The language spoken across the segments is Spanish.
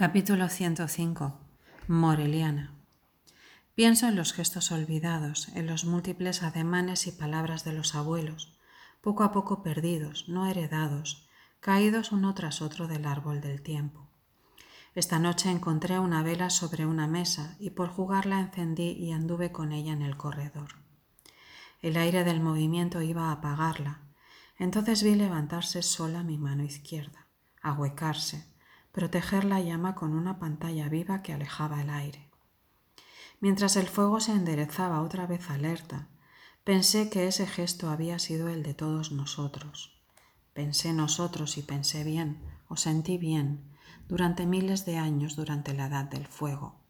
Capítulo 105. Moreliana. Pienso en los gestos olvidados, en los múltiples ademanes y palabras de los abuelos, poco a poco perdidos, no heredados, caídos uno tras otro del árbol del tiempo. Esta noche encontré una vela sobre una mesa y por jugarla encendí y anduve con ella en el corredor. El aire del movimiento iba a apagarla. Entonces vi levantarse sola mi mano izquierda, ahuecarse, proteger la llama con una pantalla viva que alejaba el aire. Mientras el fuego se enderezaba otra vez alerta, pensé que ese gesto había sido el de todos nosotros. Pensé nosotros y pensé bien, o sentí bien, durante miles de años durante la edad del fuego,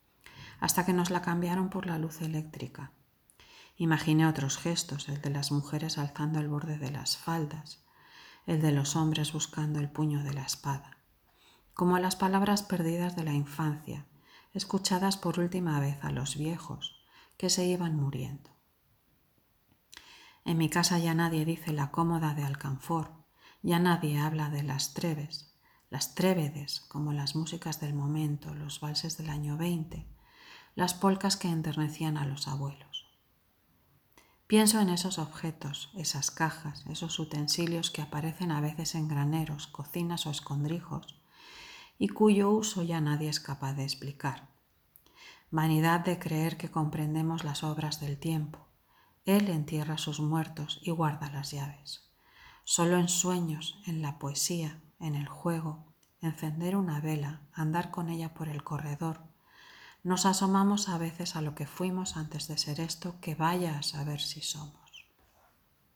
hasta que nos la cambiaron por la luz eléctrica. Imaginé otros gestos, el de las mujeres alzando el borde de las faldas, el de los hombres buscando el puño de la espada como las palabras perdidas de la infancia, escuchadas por última vez a los viejos que se iban muriendo. En mi casa ya nadie dice la cómoda de alcanfor, ya nadie habla de las treves, las trévedes como las músicas del momento, los valses del año 20, las polcas que enternecían a los abuelos. Pienso en esos objetos, esas cajas, esos utensilios que aparecen a veces en graneros, cocinas o escondrijos, y cuyo uso ya nadie es capaz de explicar. Vanidad de creer que comprendemos las obras del tiempo. Él entierra sus muertos y guarda las llaves. Solo en sueños, en la poesía, en el juego, encender una vela, andar con ella por el corredor, nos asomamos a veces a lo que fuimos antes de ser esto que vaya a saber si somos.